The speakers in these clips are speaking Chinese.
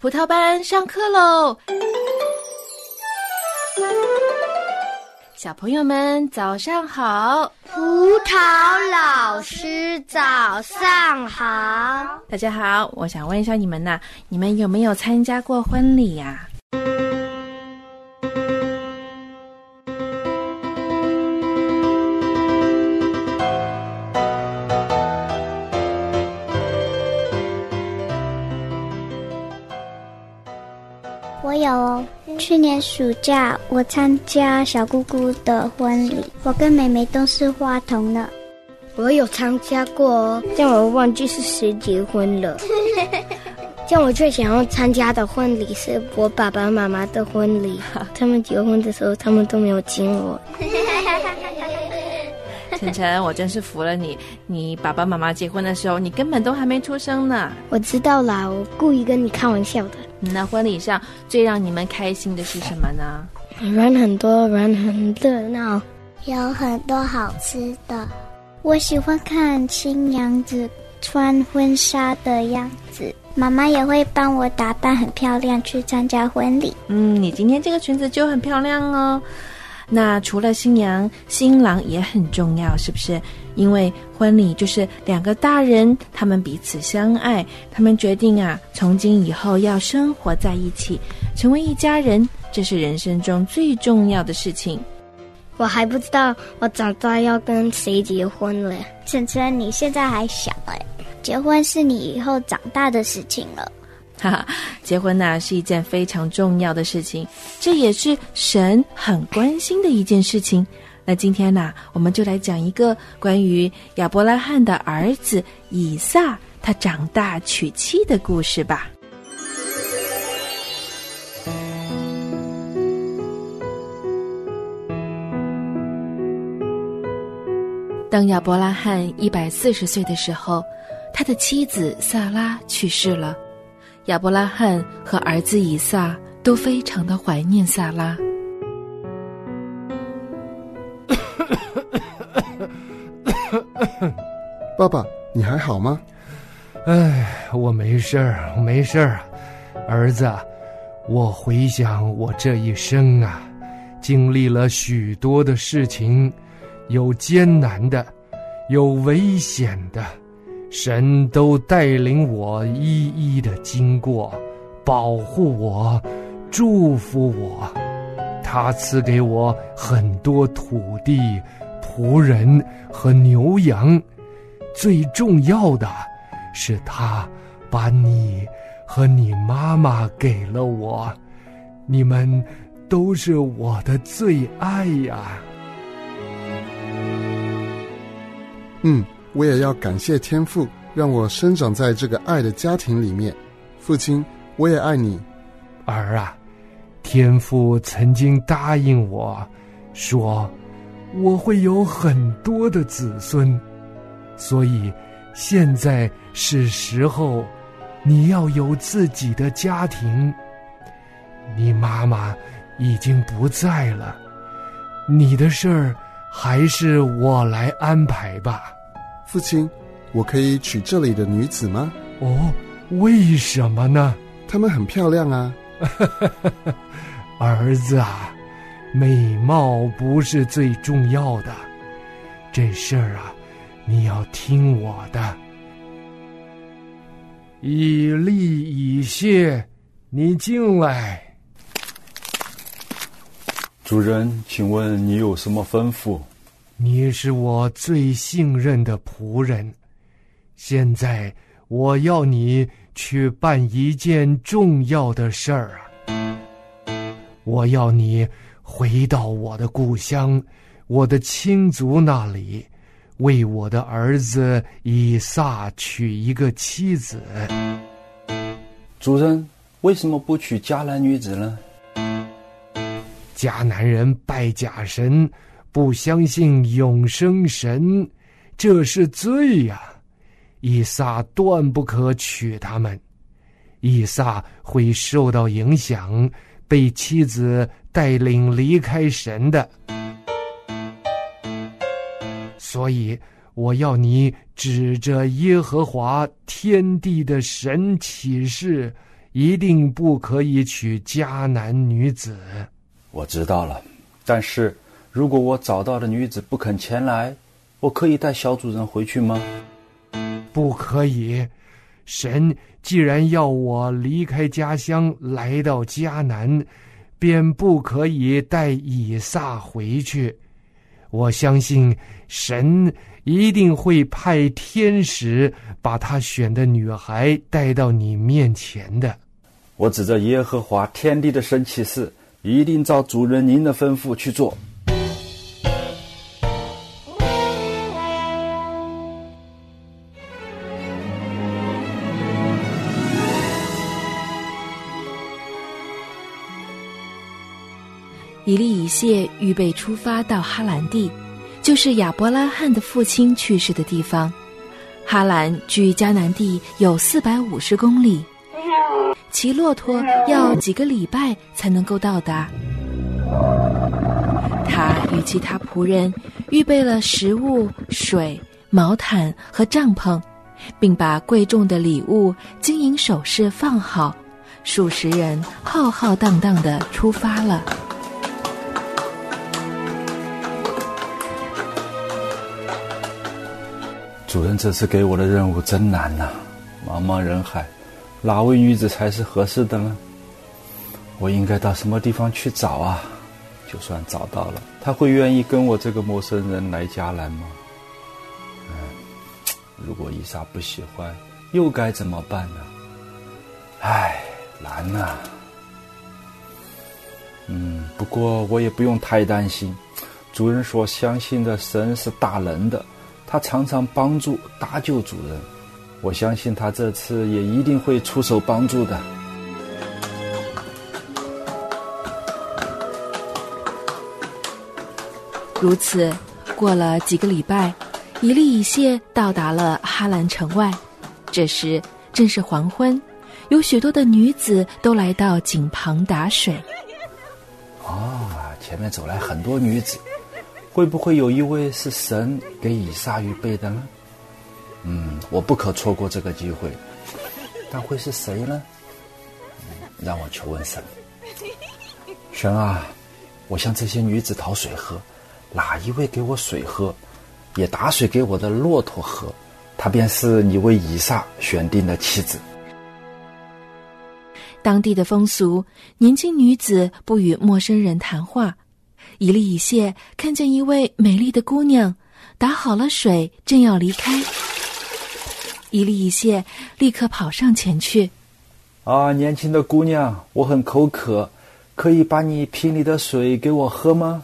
葡萄班上课喽！小朋友们早上好，葡萄老师早上好，大家好。我想问一下你们呐，你们有没有参加过婚礼呀？我去年暑假我参加小姑姑的婚礼，我跟妹妹都是花童呢。我有参加过哦，但我忘记是谁结婚了。像我最想要参加的婚礼是我爸爸妈妈的婚礼，他们结婚的时候他们都没有请我。晨晨，我真是服了你！你爸爸妈妈结婚的时候，你根本都还没出生呢。我知道啦，我故意跟你开玩笑的。那婚礼上最让你们开心的是什么呢？人很多，人很热闹，有很多好吃的。我喜欢看新娘子穿婚纱的样子，妈妈也会帮我打扮很漂亮去参加婚礼。嗯，你今天这个裙子就很漂亮哦。那除了新娘，新郎也很重要，是不是？因为婚礼就是两个大人，他们彼此相爱，他们决定啊，从今以后要生活在一起，成为一家人，这是人生中最重要的事情。我还不知道我长大要跟谁结婚了。晨晨，你现在还小哎，结婚是你以后长大的事情了。哈哈，结婚呐是一件非常重要的事情，这也是神很关心的一件事情。那今天呢，我们就来讲一个关于亚伯拉罕的儿子以撒，他长大娶妻的故事吧。当亚伯拉罕一百四十岁的时候，他的妻子萨拉去世了。亚伯拉罕和儿子以撒都非常的怀念萨拉。爸爸，你还好吗？哎，我没事儿，没事儿。儿子，我回想我这一生啊，经历了许多的事情，有艰难的，有危险的。神都带领我一一的经过，保护我，祝福我。他赐给我很多土地、仆人和牛羊。最重要的是，他把你和你妈妈给了我。你们都是我的最爱呀。嗯。我也要感谢天父，让我生长在这个爱的家庭里面。父亲，我也爱你，儿啊！天父曾经答应我，说我会有很多的子孙，所以现在是时候，你要有自己的家庭。你妈妈已经不在了，你的事儿还是我来安排吧。父亲，我可以娶这里的女子吗？哦，为什么呢？她们很漂亮啊。儿子啊，美貌不是最重要的，这事儿啊，你要听我的。以利以谢，你进来。主人，请问你有什么吩咐？你是我最信任的仆人，现在我要你去办一件重要的事儿啊！我要你回到我的故乡，我的亲族那里，为我的儿子以撒娶一个妻子。主人，为什么不娶迦南女子呢？迦南人拜假神。不相信永生神，这是罪呀！以撒断不可娶他们，以撒会受到影响，被妻子带领离开神的。所以我要你指着耶和华天地的神起誓，一定不可以娶迦南女子。我知道了，但是如果我找到的女子不肯前来，我可以带小主人回去吗？不可以。神既然要我离开家乡来到迦南，便不可以带以撒回去。我相信神一定会派天使把他选的女孩带到你面前的。我指着耶和华天地的神起誓，一定照主人您的吩咐去做。以利以谢预备出发到哈兰地，就是亚伯拉罕的父亲去世的地方。哈兰距迦南地有四百五十公里，骑骆驼要几个礼拜才能够到达。他与其他仆人预备了食物、水、毛毯和帐篷，并把贵重的礼物、金银首饰放好。数十人浩浩荡荡的出发了。主人这次给我的任务真难呐！茫茫人海，哪位女子才是合适的呢？我应该到什么地方去找啊？就算找到了，他会愿意跟我这个陌生人来迦南吗？如果伊莎不喜欢，又该怎么办呢？唉，难呐。嗯，不过我也不用太担心，主人所相信的神是大能的。他常常帮助搭救主人，我相信他这次也一定会出手帮助的。如此，过了几个礼拜，以利以谢到达了哈兰城外。这时正是黄昏，有许多的女子都来到井旁打水。啊，前面走来很多女子。会不会有一位是神给以撒预备的呢？嗯，我不可错过这个机会。但会是谁呢？让我求问神。神啊，我向这些女子讨水喝，哪一位给我水喝，也打水给我的骆驼喝，她便是你为以撒选定的妻子。当地的风俗，年轻女子不与陌生人谈话。以利以谢看见一位美丽的姑娘，打好了水，正要离开。一粒一谢立刻跑上前去：“啊，年轻的姑娘，我很口渴，可以把你瓶里的水给我喝吗？”“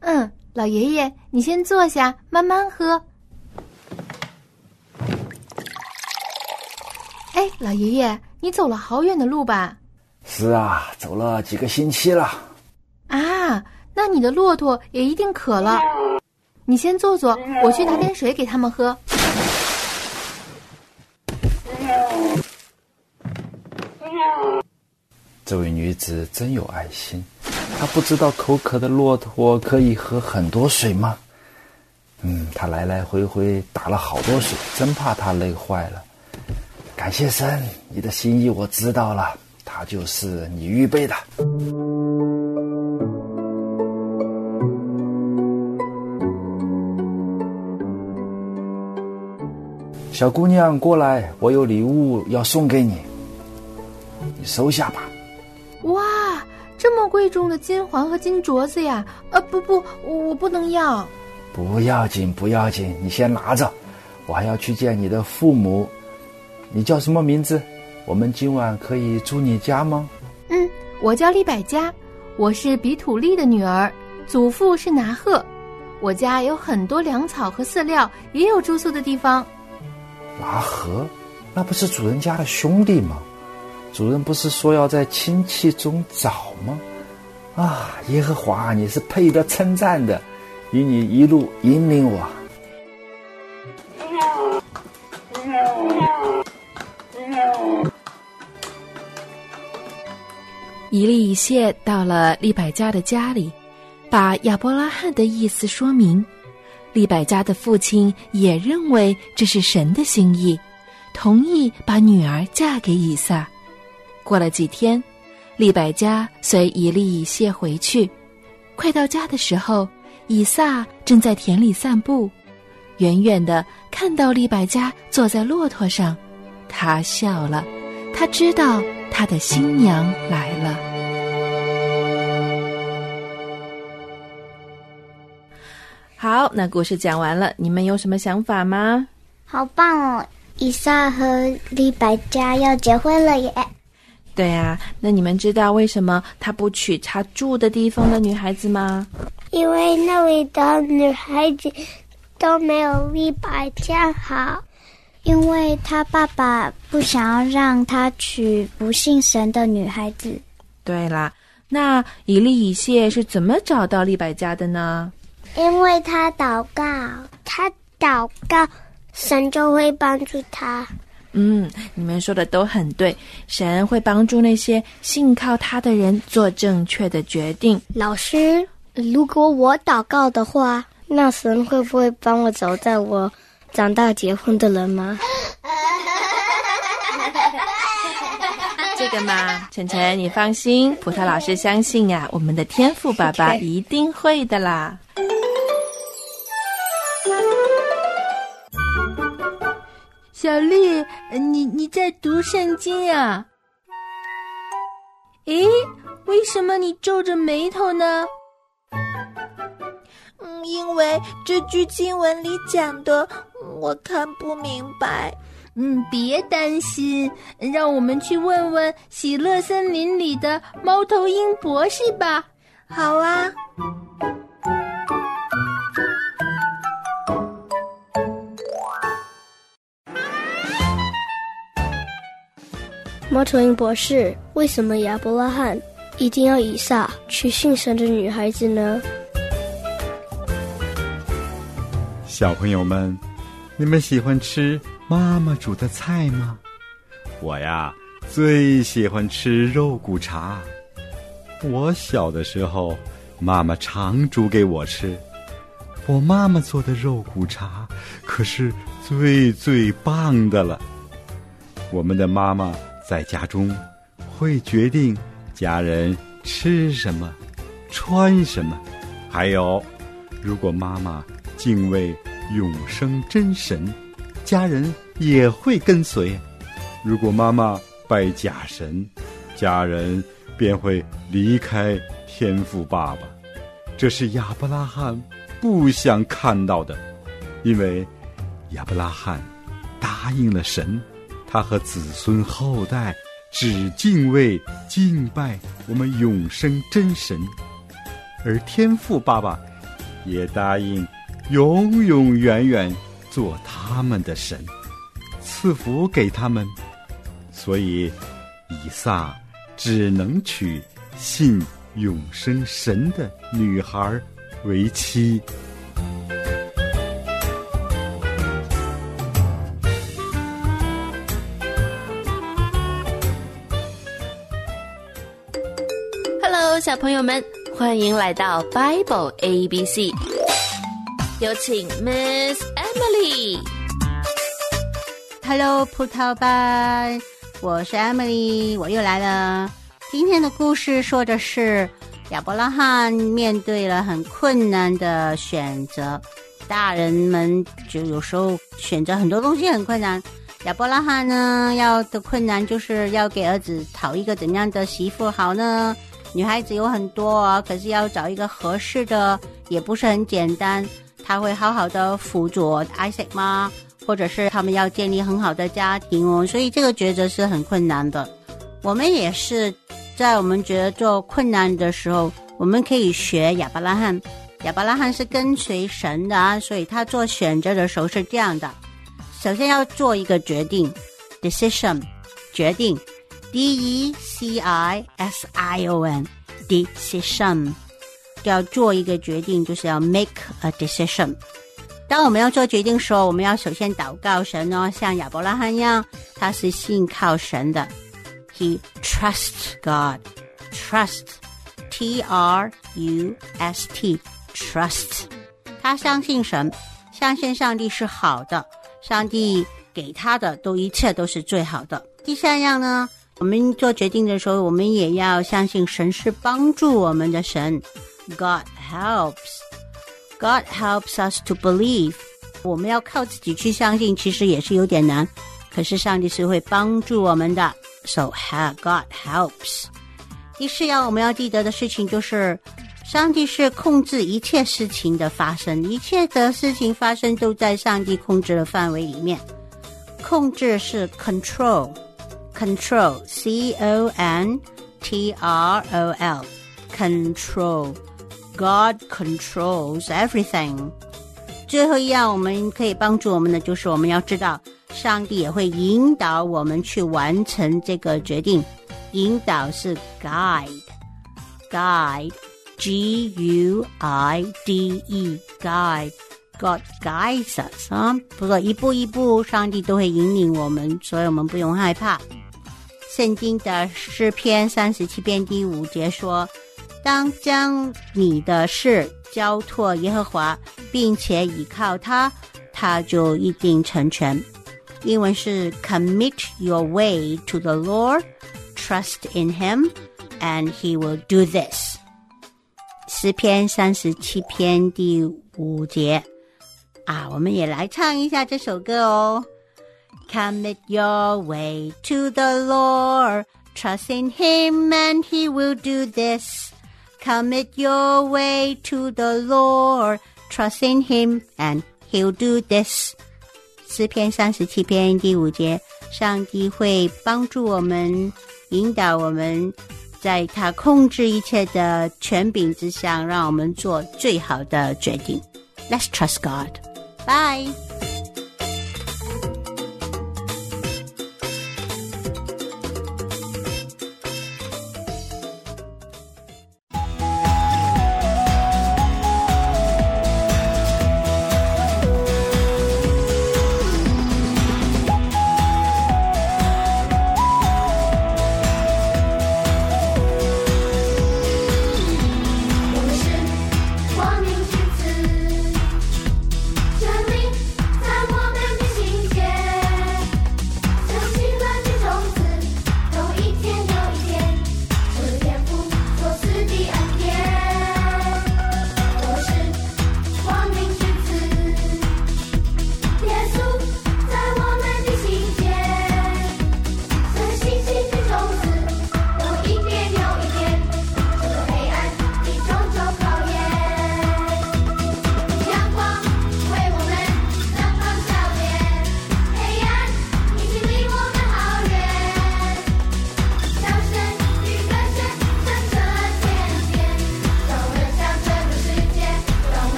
嗯，老爷爷，你先坐下，慢慢喝。”“哎，老爷爷，你走了好远的路吧？”“是啊，走了几个星期了。”“啊。”那你的骆驼也一定渴了，你先坐坐，我去拿点水给他们喝。这位女子真有爱心，她不知道口渴的骆驼可以喝很多水吗？嗯，她来来回回打了好多水，真怕她累坏了。感谢神，你的心意我知道了，它就是你预备的。小姑娘，过来，我有礼物要送给你，你收下吧。哇，这么贵重的金环和金镯子呀！啊，不不，我不能要。不要紧，不要紧，你先拿着，我还要去见你的父母。你叫什么名字？我们今晚可以住你家吗？嗯，我叫利百加，我是比土利的女儿，祖父是拿鹤。我家有很多粮草和饲料，也有住宿的地方。拿和，那不是主人家的兄弟吗？主人不是说要在亲戚中找吗？啊，耶和华，你是配得称赞的，与你一路引领我。一粒一谢到了利百加的家里，把亚伯拉罕的意思说明。利百加的父亲也认为这是神的心意，同意把女儿嫁给以撒。过了几天，利百加随以利以谢回去。快到家的时候，以撒正在田里散步，远远的看到利百加坐在骆驼上，他笑了，他知道他的新娘来了。好，那故事讲完了，你们有什么想法吗？好棒哦！以撒和利百加要结婚了耶！对啊，那你们知道为什么他不娶他住的地方的女孩子吗？因为那里的女孩子都没有利百加好，因为他爸爸不想要让他娶不信神的女孩子。对啦，那以利以谢是怎么找到利百加的呢？因为他祷告，他祷告，神就会帮助他。嗯，你们说的都很对，神会帮助那些信靠他的人做正确的决定。老师，如果我祷告的话，那神会不会帮我找到我长大结婚的人吗？这个嘛，晨晨，你放心，葡萄老师相信呀，我们的天赋爸爸 一定会的啦。小丽，你你在读圣经啊？诶，为什么你皱着眉头呢？嗯，因为这句经文里讲的我看不明白。嗯，别担心，让我们去问问喜乐森林里的猫头鹰博士吧。好啊。猫头鹰博士，为什么亚伯拉罕一定要以撒娶信神的女孩子呢？小朋友们，你们喜欢吃妈妈煮的菜吗？我呀，最喜欢吃肉骨茶。我小的时候，妈妈常煮给我吃。我妈妈做的肉骨茶可是最最棒的了。我们的妈妈。在家中，会决定家人吃什么、穿什么，还有，如果妈妈敬畏永生真神，家人也会跟随；如果妈妈拜假神，家人便会离开天父爸爸。这是亚伯拉罕不想看到的，因为亚伯拉罕答应了神。他和子孙后代只敬畏敬拜我们永生真神，而天父爸爸也答应永永远远做他们的神，赐福给他们。所以，以撒只能娶信永生神的女孩为妻。小朋友们，欢迎来到 Bible A B C，有请 Miss Emily。Hello，葡萄班，我是 Emily，我又来了。今天的故事说的是亚伯拉罕面对了很困难的选择，大人们就有时候选择很多东西很困难。亚伯拉罕呢，要的困难就是要给儿子讨一个怎样的媳妇好呢？女孩子有很多啊，可是要找一个合适的也不是很简单。他会好好的辅佐 Isaac 吗？或者是他们要建立很好的家庭哦？所以这个抉择是很困难的。我们也是在我们觉得做困难的时候，我们可以学亚伯拉罕。亚伯拉罕是跟随神的啊，所以他做选择的时候是这样的：首先要做一个决定，decision，决定。D E C I S I O N，decision，要做一个决定，就是要 make a decision。当我们要做决定的时候，我们要首先祷告神哦，像亚伯拉罕一样，他是信靠神的。He trusts God，trust，T R U S T，trust，他相信神，相信上帝是好的，上帝给他的都一切都是最好的。第三样呢？我们做决定的时候，我们也要相信神是帮助我们的神。God helps. God helps us to believe. 我们要靠自己去相信，其实也是有点难。可是上帝是会帮助我们的。So God helps. 第四要我们要记得的事情就是，上帝是控制一切事情的发生，一切的事情发生都在上帝控制的范围里面。控制是 control。control, C O N T R O L, control. God controls everything. 最后一样，我们可以帮助我们的就是我们要知道，上帝也会引导我们去完成这个决定。引导是 guide, guide, G U I D E, guide. God guides us 啊，不过一步一步，上帝都会引领我们，所以我们不用害怕。 圣经的诗篇三十七篇第五节说：“当将你的事交托耶和华，并且倚靠他，他就一定成全。”英文是 “Commit your way to the Lord, trust in Him, and He will do this。”诗篇三十七篇第五节啊，我们也来唱一下这首歌哦。Commit your way to the Lord. Trust in Him and He will do this. Commit your way to the Lord. Trust in Him and He'll do this. 诗篇三十七篇第五节，上帝会帮助我们，引导我们，在他控制一切的权柄之下，让我们做最好的决定。Let's trust God. Bye.